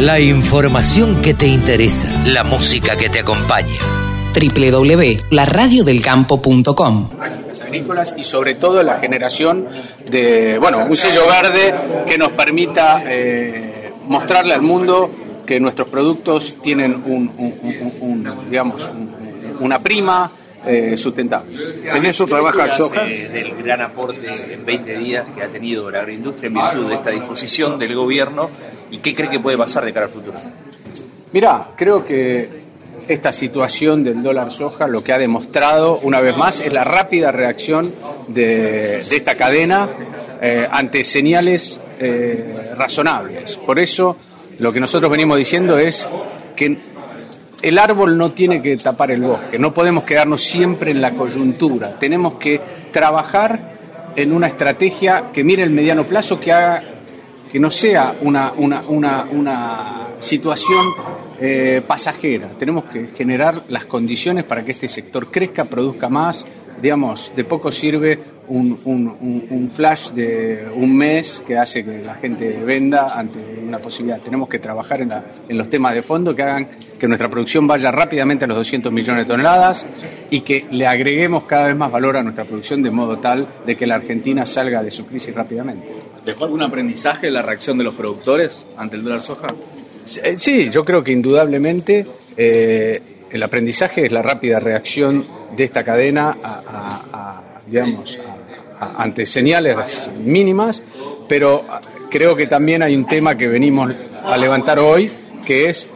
La información que te interesa, la música que te acompaña. www.laradiodelcampo.com agrícolas y sobre todo la generación de, bueno, un sello verde que nos permita eh, mostrarle al mundo que nuestros productos tienen un, un- un- un- digamos, un- una prima eh, sustentable. En eso trabaja Soja. del gran aporte en 20 días que ha tenido la agroindustria en virtud de esta disposición del gobierno y qué cree que puede pasar de cara al futuro. Mirá, creo que esta situación del dólar soja lo que ha demostrado una vez más es la rápida reacción de, esta cadena eh, ante señales eh, razonables. Por eso lo que nosotros venimos diciendo es que el árbol no tiene que tapar el bosque, no podemos quedarnos siempre en la coyuntura, tenemos que trabajar en una estrategia que mire el mediano plazo, que haga que no sea una, una, una, una situación eh, pasajera. Tenemos que generar las condiciones para que este sector crezca, produzca más. Digamos, de poco sirve un, un- flash de un mes que hace que la gente venda ante una posibilidad. Tenemos que trabajar en, la- en los temas de fondo que hagan que nuestra producción vaya rápidamente a los 200 millones de toneladas y que le agreguemos cada vez más valor a nuestra producción de modo tal de que la Argentina salga de su crisis rápidamente. ¿Dejó algún aprendizaje la reacción de los productores ante el dólar soja? Sí, yo creo que indudablemente eh, el aprendizaje es la rápida reacción de esta cadena a, digamos, ante señales mínimas, pero creo que también hay un tema que venimos a levantar hoy, que es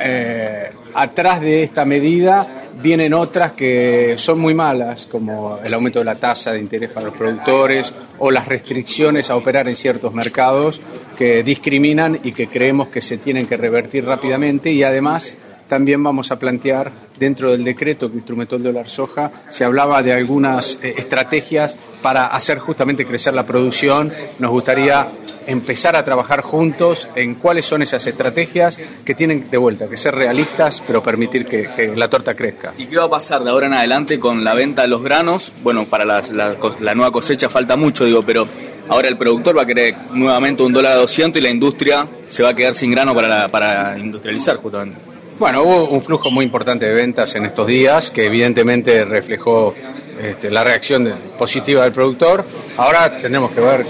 eh, atrás de esta medida vienen otras que son muy malas, como el aumento de la tasa de interés para los productores o las restricciones a operar en ciertos mercados que discriminan y que creemos que se tienen que revertir rápidamente y además también vamos a plantear dentro del decreto que instrumentó el dólar soja, se hablaba de algunas eh, estrategias para hacer justamente crecer la producción. Nos gustaría empezar a trabajar juntos en cuáles son esas estrategias que tienen de vuelta que ser realistas, pero permitir que, la torta crezca. ¿Y qué va a pasar de ahora en adelante con la venta de los granos? Bueno, para la, la nueva cosecha falta mucho, digo, pero ahora el productor va a querer nuevamente un dólar a 200 y la industria se va a quedar sin grano para, la- para industrializar justamente. Bueno, hubo un flujo muy importante de ventas en estos días que evidentemente reflejó este, la reacción positiva del productor. Ahora tendremos que ver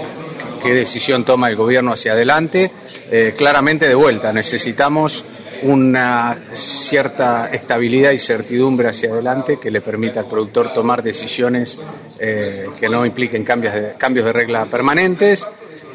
qué decisión toma el gobierno hacia adelante. Eh, claramente de vuelta, necesitamos una cierta estabilidad y certidumbre hacia adelante que le permita al productor tomar decisiones eh, que no impliquen cambios de, cambios de regla permanentes.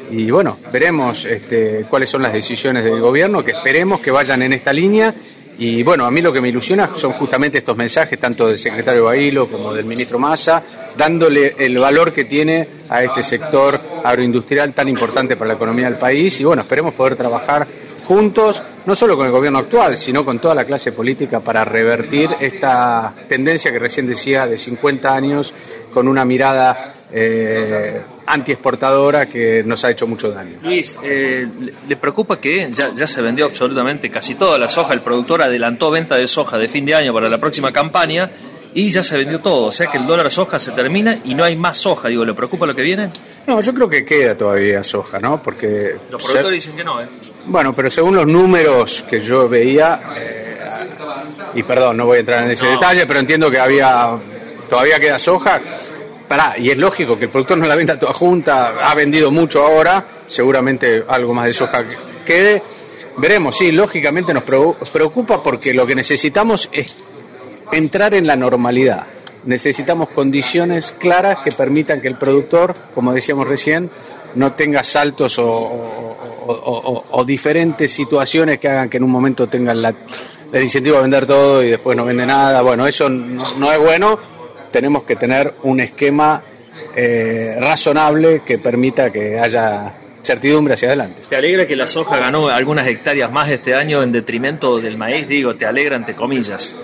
Y bueno, veremos este, cuáles son las decisiones del gobierno, que esperemos que vayan en esta línea. Y bueno, a mí lo que me ilusiona son justamente estos mensajes, tanto del secretario Bailo como del ministro Massa, dándole el valor que tiene a este sector agroindustrial tan importante para la economía del país. Y bueno, esperemos poder trabajar juntos, no solo con el gobierno actual, sino con toda la clase política para revertir esta tendencia que recién decía de 50 años con una mirada eh, antiexportadora que nos ha hecho mucho daño. Luis, eh, ¿le- ¿le preocupa que ya, ya se vendió absolutamente casi toda la soja? El productor adelantó venta de soja de fin de año para la próxima campaña y ya se vendió todo. O sea que el dólar soja se termina y no hay más soja. Digo, ¿le preocupa lo que viene? No, yo creo que queda todavía soja, ¿no? Porque Los productores dicen que no, ¿eh? Bueno, pero según los números que yo veía, eh, y perdón, no voy a entrar en ese No. detalle, pero entiendo que había todavía queda soja. Pará, y es lógico que el productor no la venda toda junta, ha vendido mucho ahora, seguramente algo más de soja que- quede. Veremos, sí, lógicamente nos preocupa porque lo que necesitamos es entrar en la normalidad. Necesitamos condiciones claras que permitan que el productor, como decíamos recién, no tenga saltos o, o- o- diferentes situaciones que hagan que en un momento tengan el incentivo a vender todo y después no vende nada. Bueno, eso no es bueno. Tenemos que tener un esquema eh, razonable que permita que haya certidumbre hacia adelante. ¿Te alegra que la soja ganó algunas hectáreas más este año en detrimento del maíz? Digo, te alegra entre comillas.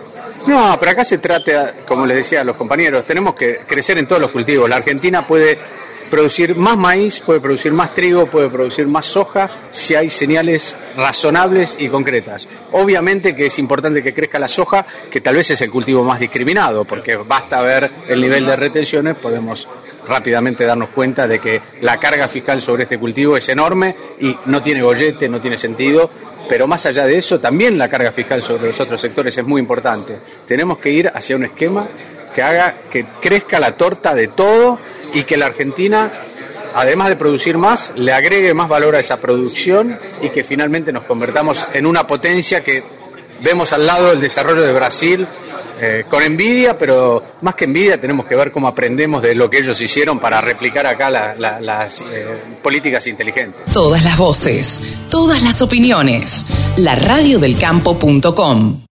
No, pero acá se trata, como les decía a los compañeros, tenemos que crecer en todos los cultivos. La Argentina puede producir más maíz, puede producir más trigo, puede producir más soja si hay señales razonables y concretas. Obviamente que es importante que crezca la soja, que tal vez es el cultivo más discriminado, porque basta ver el nivel de retenciones, podemos rápidamente darnos cuenta de que la carga fiscal sobre este cultivo es enorme y no tiene gollete, no tiene sentido. pero más allá de eso, también la carga fiscal sobre los otros sectores es muy importante. Tenemos que ir hacia un esquema que haga que crezca la torta de todo y que la Argentina además de producir más, le agregue más valor a esa producción y que finalmente nos convertamos en una potencia que vemos al lado el desarrollo de Brasil eh, con envidia, pero más que envidia tenemos que ver cómo aprendemos de lo que ellos hicieron para replicar acá las eh, políticas inteligentes. Todas las voces, todas las opiniones. La